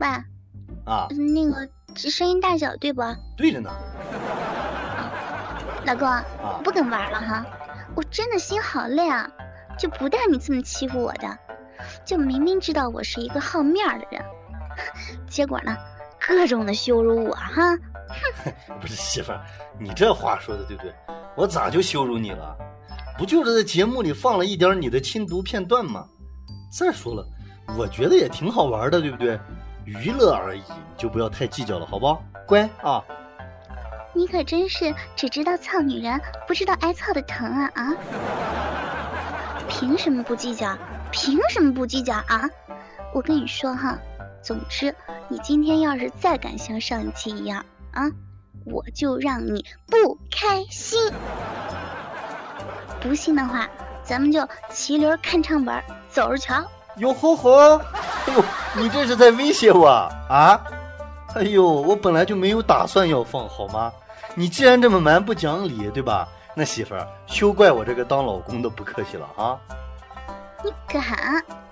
喂，啊，那个这声音大小对不？对着呢。老公，啊我不跟玩了哈，我真的心好累啊，就不带你这么欺负我的，就明明知道我是一个好面儿的人，结果呢，各种的羞辱我哈。不是媳妇儿，你这话说的对不对？我咋就羞辱你了？不就是在节目里放了一点你的亲读片段吗？再说了，我觉得也挺好玩的，对不对？娱乐而已，你就不要太计较了，好不好？乖啊！你可真是只知道操女人，不知道挨操的疼啊啊！凭什么不计较？凭什么不计较啊？我跟你说哈，总之你今天要是再敢像上一期一样啊，我就让你不开心。不信的话，咱们就骑驴看唱本，走着瞧。哟吼吼！哎呦，你这是在威胁我啊？哎呦，我本来就没有打算要放，好吗？你既然这么蛮不讲理，对吧？那媳妇儿，休怪我这个当老公的不客气了啊！你敢？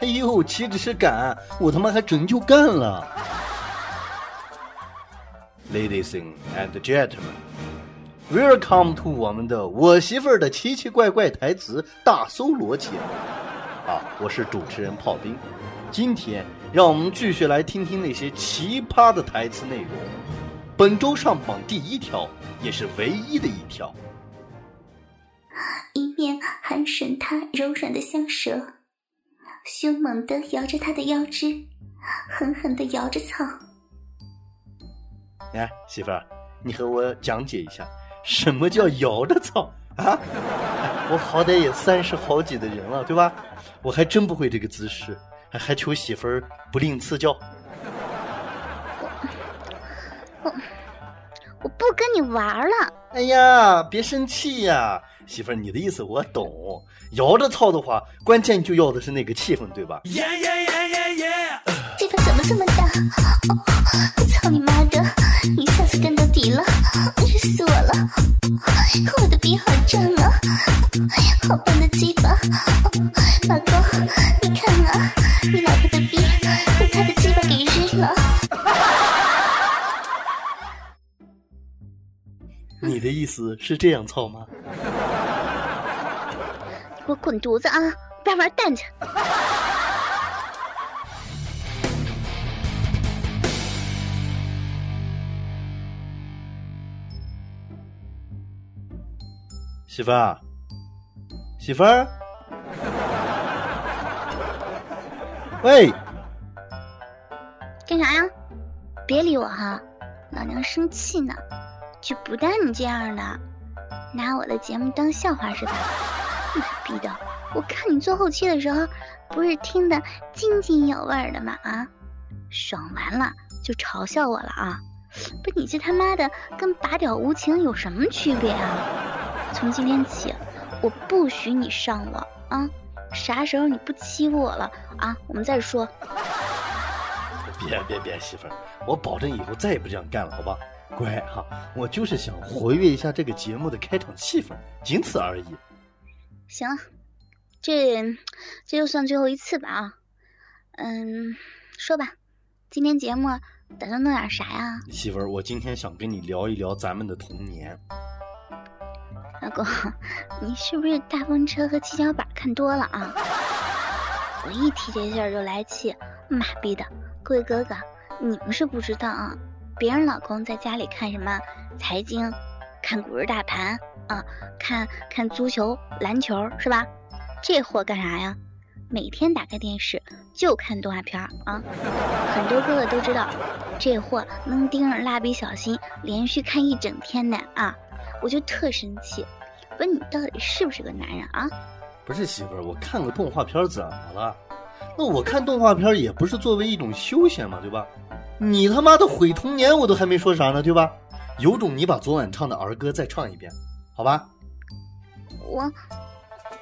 哎呦，岂止是敢，我他妈还真就干了！Ladies and gentlemen, welcome to 我们的我媳妇儿的奇奇怪怪台词大搜罗节目啊！我是主持人炮兵，今天让我们继续来听听那些奇葩的台词内容。本周上榜第一条，也是唯一的一条。一面还吮他柔软的香舌，凶猛地摇着他的腰肢，狠狠地摇着草。哎，媳妇儿，你和我讲解一下，什么叫摇着操啊？我好歹也三十好几的人了，对吧？我还真不会这个姿势，还还求媳妇儿不吝赐教。我我不跟你玩了。哎呀，别生气呀，媳妇儿，你的意思我懂。摇着操的话，关键就要的是那个气氛，对吧？这个怎么这么大？哦，操你妈的！一下子干到底了，热死我了！我的逼好胀啊！好棒的鸡巴！老公，你看啊，你老婆的逼被他的鸡巴给日了。你的意思是这样操吗？你给我滚犊子啊！不要玩蛋去！媳妇儿，媳妇儿，喂，干啥呀？别理我哈，老娘生气呢，就不带你这样的，拿我的节目当笑话是吧？妈逼的！我看你做后期的时候，不是听得津津有味的吗？啊，爽完了就嘲笑我了啊！不，你这他妈的跟拔屌无情有什么区别啊？从今天起，我不许你上网啊！啥时候你不欺负我了啊？我们再说。别别别，媳妇儿，我保证以后再也不这样干了，好吧？乖哈，我就是想活跃一下这个节目的开场气氛，仅此而已。行了，这这就算最后一次吧啊。嗯，说吧，今天节目打算弄点啥呀？媳妇儿，我今天想跟你聊一聊咱们的童年。老公，你是不是大风车和七巧板看多了啊？我一提这事儿就来气，妈逼的！各位哥哥，你们是不知道啊，别人老公在家里看什么财经，看股市大盘啊，看看足球、篮球是吧？这货干啥呀？每天打开电视就看动画片啊！很多哥哥都知道，这货能盯着蜡笔小新连续看一整天的啊！我就特生气，问你到底是不是个男人啊？不是媳妇儿，我看个动画片怎么了？那我看动画片也不是作为一种休闲嘛，对吧？你他妈的毁童年，我都还没说啥呢，对吧？有种你把昨晚唱的儿歌再唱一遍，好吧？我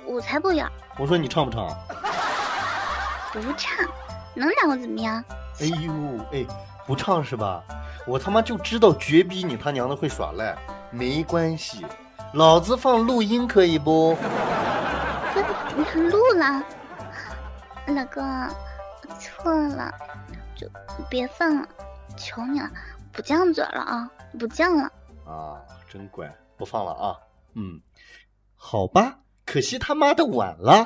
我才不要！我说你唱不唱？不唱，能让我怎么样？哎呦，哎，不唱是吧？我他妈就知道绝逼你他娘的会耍赖。没关系，老子放录音可以不？你录了，老公，我错了，就别放了，求你了，不犟嘴了啊，不犟了。啊，真乖，不放了啊。嗯，好吧，可惜他妈的晚了。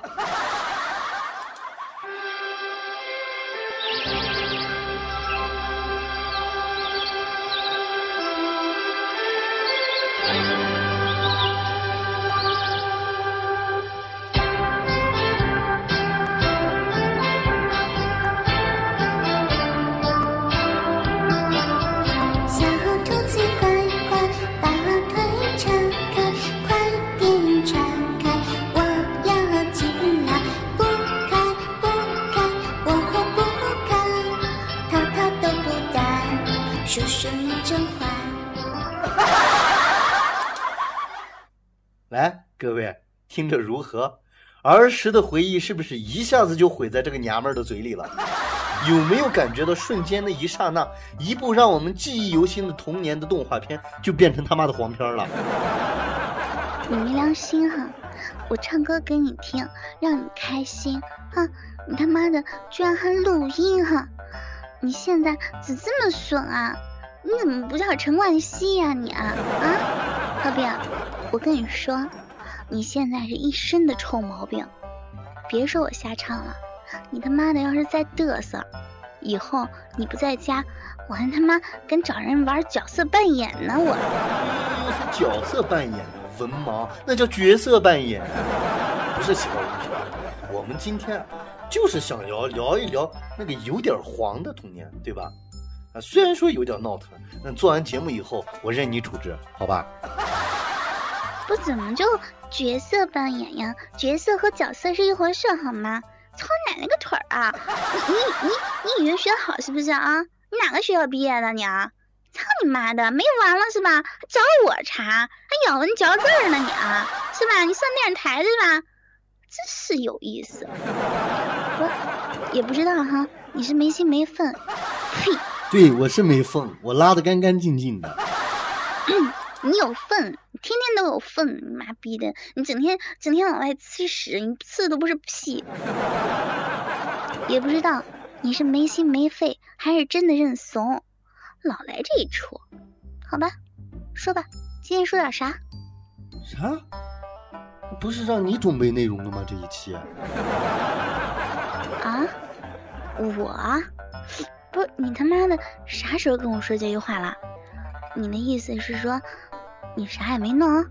各位听着如何？儿时的回忆是不是一下子就毁在这个娘们儿的嘴里了？有没有感觉到瞬间的一刹那，一部让我们记忆犹新的童年的动画片就变成他妈的黄片了？你没良心哈！我唱歌给你听，让你开心哈，你他妈的居然还录音哈！你现在怎这么损啊？你怎么不叫陈冠希呀、你啊啊！浩斌，我跟你说，你现在是一身的臭毛病，别说我瞎唱了，你他妈的要是再嘚瑟，以后你不在家，我还他妈敢找人玩角色扮演呢我。角色扮演的文盲，那叫角色扮演。不是喜欢无趣啊，我们今天啊，就是想聊聊一聊那个有点黄的童年，对吧？啊，虽然说有点闹腾，那做完节目以后，我任你处置，好吧？不怎么就角色扮演呀？角色和角色是一回事好吗？操奶奶个腿儿啊！你你你你语文学得好是不是啊？你哪个学校毕业的你啊？操你妈的，没完了是吧？还找我茬，还咬文嚼字儿呢你啊？是吧？你上电视台是吧？真是有意思。我也不知道哈，你是没心没肺。呸！对，我是没缝，我拉的干干净净的。你有粪，你天天都有粪，你妈逼的，你整天整天往外呲屎，你呲的都不是屁。也不知道你是没心没肺，还是真的认怂，老来这一出。好吧，说吧，今天说点啥？啥？不是让你准备内容的吗？这一期？啊？我啊？不是你他妈的啥时候跟我说这句话了？你的意思是说你啥也没弄？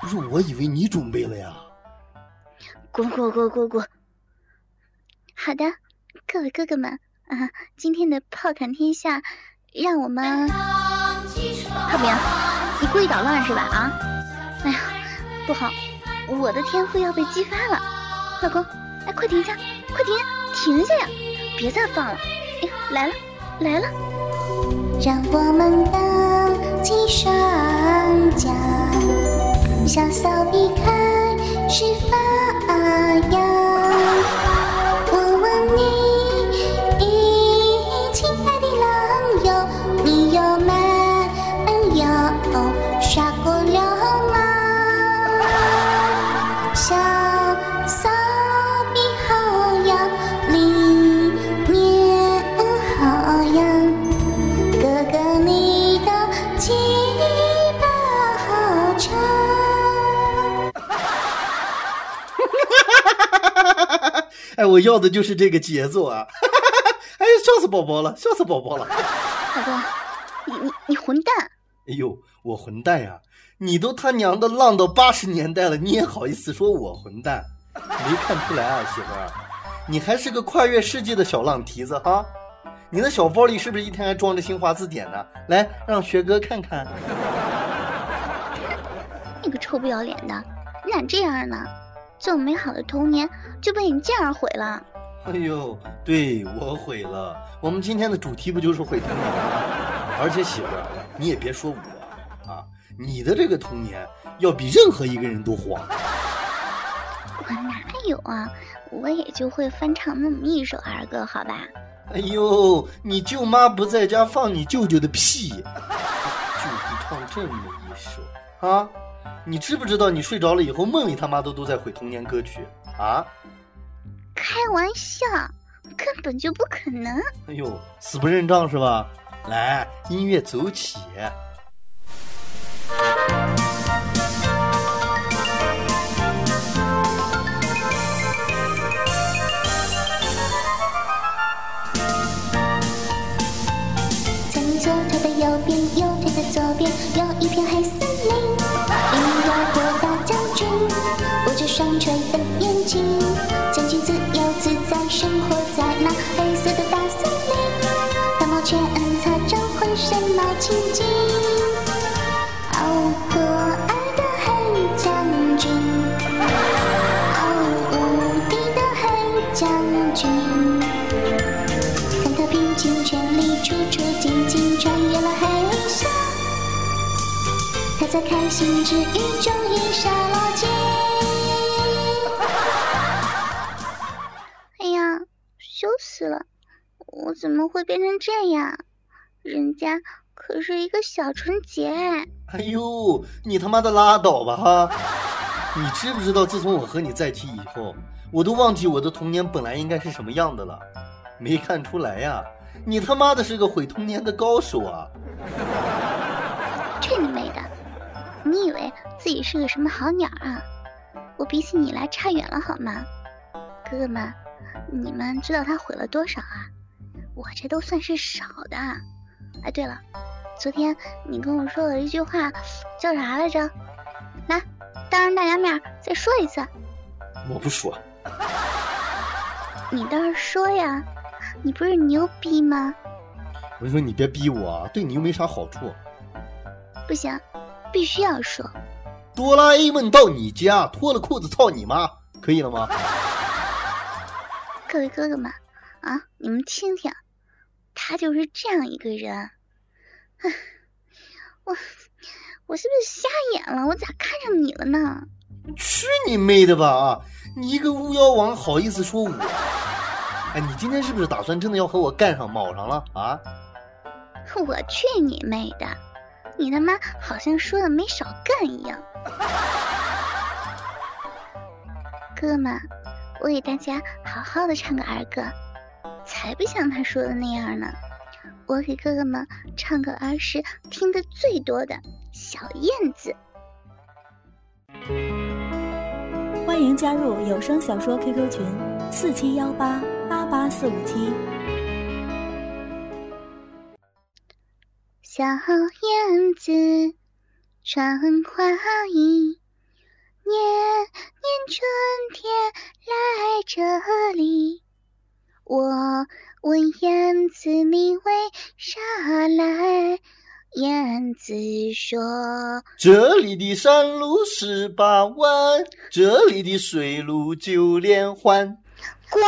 不是，我以为你准备了呀。滚滚滚滚滚！好的，各位哥哥们，啊，今天的炮弹天下，让我们浩明，你故意捣乱是吧？啊，哎呀，不好，我的天赋要被激发了，老公，哎，快停下，快停，停下呀，别再放了，哎呀，来了，来了，让我们荡起双脚，潇洒避开是发哎，我要的就是这个节奏啊！哎，笑死宝宝了，笑死宝宝了！老公，你你你混蛋！哎呦，我混蛋呀！你都他娘的浪到八十年代了，你也好意思说我混蛋？没看出来啊，媳妇儿，你还是个跨越世界的小浪蹄子哈！你的小包里是不是一天还装着新华字典呢？来，让学哥看看。你个臭不要脸的，你咋这样呢？这么美好的童年就被你这样毁了。哎呦，对我毁了。我们今天的主题不就是毁童年吗？而且媳妇儿，你也别说我啊，你的这个童年要比任何一个人都黄。我哪有啊？我也就会翻唱那么一首儿歌，好吧？哎呦，你舅妈不在家放你舅舅的屁，就会唱这么一首啊？你知不知道你睡着了以后梦里他妈都都在毁童年歌曲啊？开玩笑，根本就不可能。哎呦，死不认账是吧？来，音乐走起。在你左腿的右边，右腿的左边，有一片黑森他在开心之余，终于杀了劫。哎呀，羞死了！我怎么会变成这样？人家可是一个小纯洁。哎呦，你他妈的拉倒吧哈！你知不知道，自从我和你在一起以后，我都忘记我的童年本来应该是什么样的了。没看出来呀？你他妈的是个毁童年的高手啊！去你妹的！你以为自己是个什么好鸟啊？我比起你来差远了好吗？哥哥们，你们知道他毁了多少啊？我这都算是少的。哎，对了，昨天你跟我说了一句话，叫啥来着？来，当着大家面再说一次。我不说，你倒是说呀！你不是牛逼吗？我跟你说，你别逼我啊，对你又没啥好处。不行，必须要说。哆啦 A 梦到你家，脱了裤子操你妈，可以了吗？各位哥哥们啊，你们听听，他就是这样一个人。唉，我我是不是瞎眼了？我咋看上你了呢？去你妹的吧啊！你一个巫妖王，好意思说我？哎，你今天是不是打算真的要和我干上卯上了啊？我去你妹的！你他妈好像说的没少干一样。哥哥们，我给大家好好的唱个儿歌，才不像他说的那样呢。我给哥哥们唱个儿时听的最多的小燕子。欢迎加入有声小说 QQ 群：四七幺八八八四五七。小燕子穿花衣，年年春天来这里。我问燕子你为啥来？燕子说这里的山路十八弯，这里的水路九连环。滚！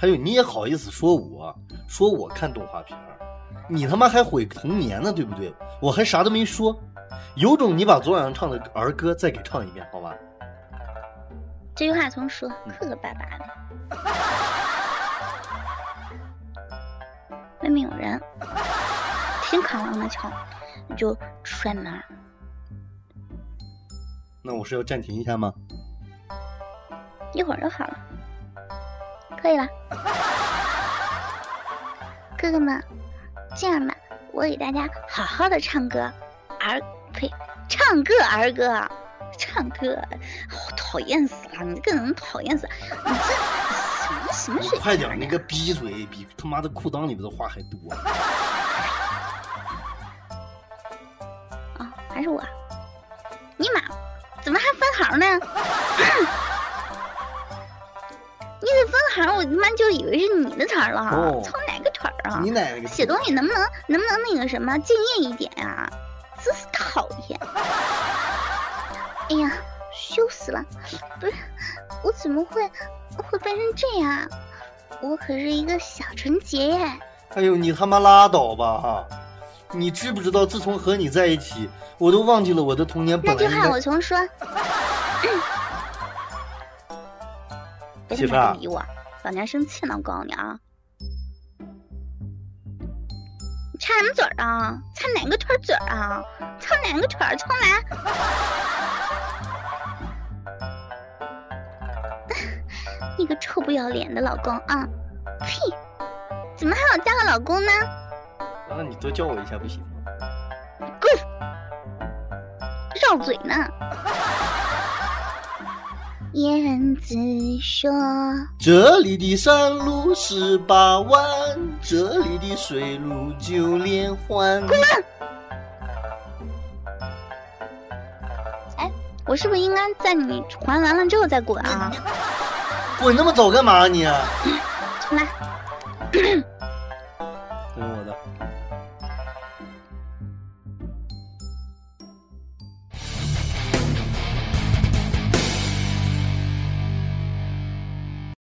还有你也好意思说我，说我看动画片儿，你他妈还毁童年呢，对不对？我还啥都没说，有种你把昨晚上唱的儿歌再给唱一遍，好吧？这句话重说，磕磕巴巴的。外面有人，听扛啷的敲，你就摔门儿。那我是要暂停一下吗？一会儿就好了，可以了。哥哥们，这样吧，我给大家好好的唱歌儿，呸，唱个儿歌，唱歌，好讨厌死了！你这个人讨厌死了，你这什么什么水平？快点，你个逼嘴，比他妈的裤裆里边的话还多。啊、还是我？尼玛，怎么还分行呢？你这分行，我他妈就以为是你的词儿了，哦操哪个腿儿啊！你奶奶个！写东西能不能能不能那个什么敬业一点呀、真是讨厌！哎呀，羞死了！不是，我怎么会会变成这样？我可是一个小纯洁耶！哎呦，你他妈拉倒吧哈！你知不知道，自从和你在一起，我都忘记了我的童年那句话本来应该我重说。别他不理我，老娘生气了！我告诉你啊，你插什么嘴儿啊？插哪个腿儿嘴儿啊？插哪个腿儿？重来！你个臭不要脸的老公啊！呸！怎么还有加个老公呢？那你多叫我一下不行吗？滚绕嘴呢。燕子说这里的山路十八弯，这里的水路九连环。滚！哎，我是不是应该在你还完了之后再滚啊？滚那么早干嘛你？重来。